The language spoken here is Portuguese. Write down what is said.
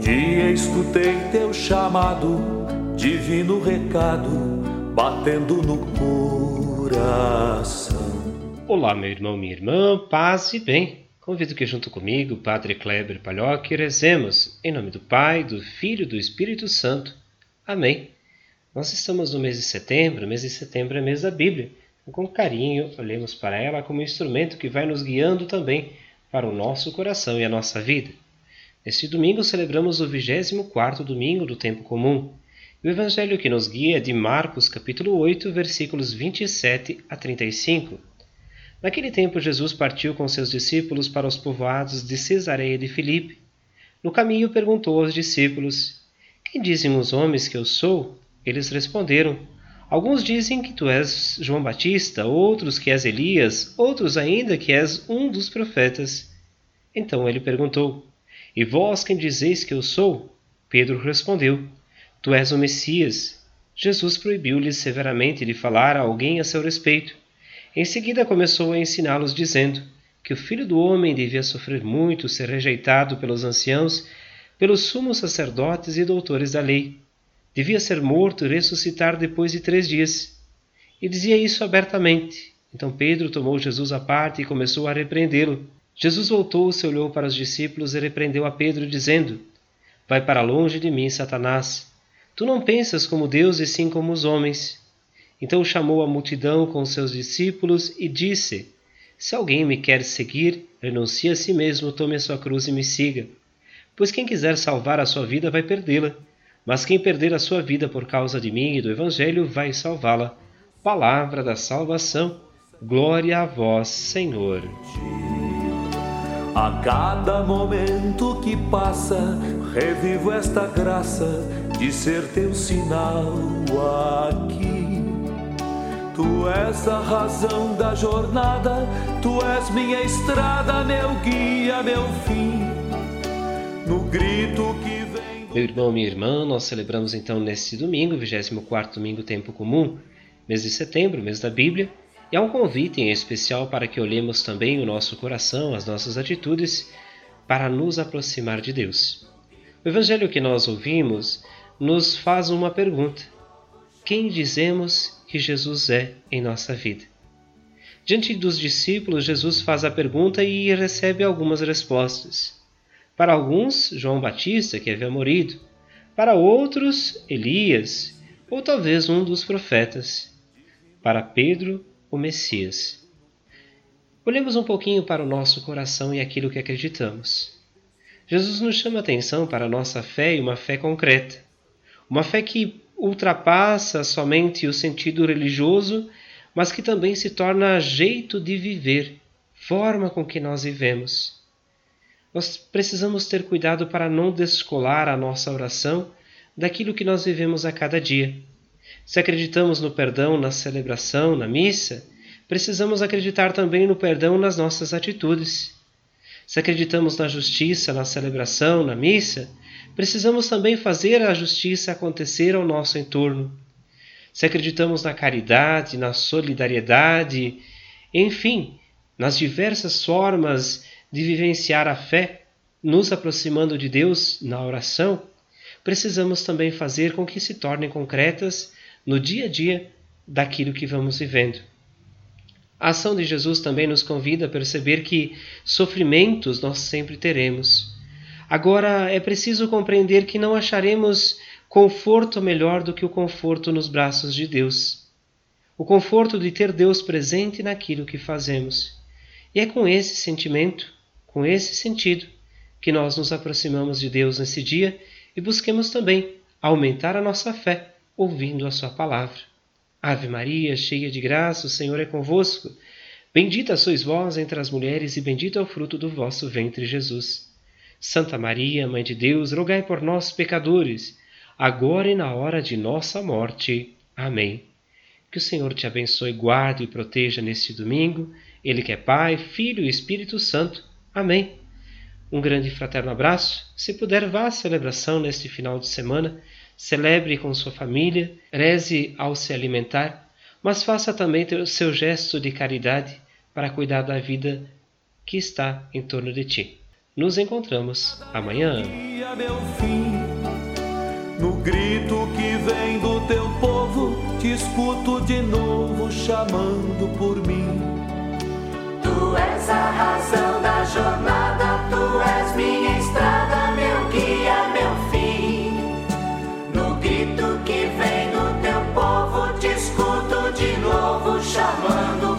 Um dia escutei teu chamado, divino recado, batendo no coração. Olá, meu irmão, minha irmã, paz e bem. Convido que junto comigo, Padre Kleber Palhoque, rezemos em nome do Pai, do Filho e do Espírito Santo. Amém. Nós estamos no mês de setembro, mês de setembro é mês da Bíblia. Com carinho, olhemos para ela como instrumento que vai nos guiando também para o nosso coração e a nossa vida. Neste domingo celebramos o 24º domingo do tempo comum. E o evangelho que nos guia é de Marcos, capítulo 8, versículos 27 a 35. Naquele tempo Jesus partiu com seus discípulos para os povoados de Cesareia de Filipe. No caminho perguntou aos discípulos: Quem dizem os homens que eu sou? Eles responderam: Alguns dizem que tu és João Batista, outros que és Elias, outros ainda que és um dos profetas. Então ele perguntou: E vós quem dizeis que eu sou? Pedro respondeu: Tu és o Messias. Jesus proibiu-lhes severamente de falar a alguém a seu respeito. Em seguida começou a ensiná-los, dizendo que o filho do homem devia sofrer muito, ser rejeitado pelos anciãos, pelos sumos sacerdotes e doutores da lei devia ser morto e ressuscitar depois de três dias. E dizia isso abertamente. Então Pedro tomou Jesus à parte e começou a repreendê-lo. Jesus voltou-se, olhou para os discípulos e repreendeu a Pedro, dizendo: Vai para longe de mim, Satanás. Tu não pensas como Deus e sim como os homens. Então chamou a multidão com seus discípulos e disse: Se alguém me quer seguir, renuncie a si mesmo, tome a sua cruz e me siga. Pois quem quiser salvar a sua vida vai perdê-la mas quem perder a sua vida por causa de mim e do Evangelho vai salvá-la. Palavra da salvação. Glória a vós, Senhor. A cada momento que passa, revivo esta graça de ser teu sinal aqui. Tu és a razão da jornada, tu és minha estrada, meu guia, meu fim. No grito que meu irmão, minha irmã, nós celebramos então neste domingo, 24 domingo tempo comum, mês de setembro, mês da Bíblia, e há um convite em especial para que olhemos também o nosso coração, as nossas atitudes, para nos aproximar de Deus. O evangelho que nós ouvimos nos faz uma pergunta: Quem dizemos que Jesus é em nossa vida? Diante dos discípulos, Jesus faz a pergunta e recebe algumas respostas. Para alguns, João Batista, que havia morrido. Para outros, Elias, ou talvez um dos profetas. Para Pedro, o Messias. Olhemos um pouquinho para o nosso coração e aquilo que acreditamos. Jesus nos chama atenção para a nossa fé e uma fé concreta. Uma fé que ultrapassa somente o sentido religioso, mas que também se torna jeito de viver, forma com que nós vivemos nós precisamos ter cuidado para não descolar a nossa oração daquilo que nós vivemos a cada dia. Se acreditamos no perdão na celebração, na missa, precisamos acreditar também no perdão nas nossas atitudes. Se acreditamos na justiça na celebração, na missa, precisamos também fazer a justiça acontecer ao nosso entorno. Se acreditamos na caridade, na solidariedade, enfim, nas diversas formas de vivenciar a fé, nos aproximando de Deus na oração, precisamos também fazer com que se tornem concretas no dia a dia daquilo que vamos vivendo. A ação de Jesus também nos convida a perceber que sofrimentos nós sempre teremos. Agora é preciso compreender que não acharemos conforto melhor do que o conforto nos braços de Deus. O conforto de ter Deus presente naquilo que fazemos. E é com esse sentimento com esse sentido que nós nos aproximamos de Deus nesse dia e busquemos também aumentar a nossa fé ouvindo a Sua palavra. Ave Maria, cheia de graça, o Senhor é convosco. Bendita sois vós entre as mulheres, e bendito é o fruto do vosso ventre, Jesus. Santa Maria, Mãe de Deus, rogai por nós, pecadores, agora e na hora de nossa morte. Amém. Que o Senhor te abençoe, guarde e proteja neste domingo, Ele que é Pai, Filho e Espírito Santo Amém. Um grande fraterno abraço. Se puder, vá à celebração neste final de semana. Celebre com sua família, reze ao se alimentar, mas faça também o seu gesto de caridade para cuidar da vida que está em torno de ti. Nos encontramos amanhã. No grito que vem do teu povo, te escuto de novo chamando por mim. Tu és a razão da jornada, chamando.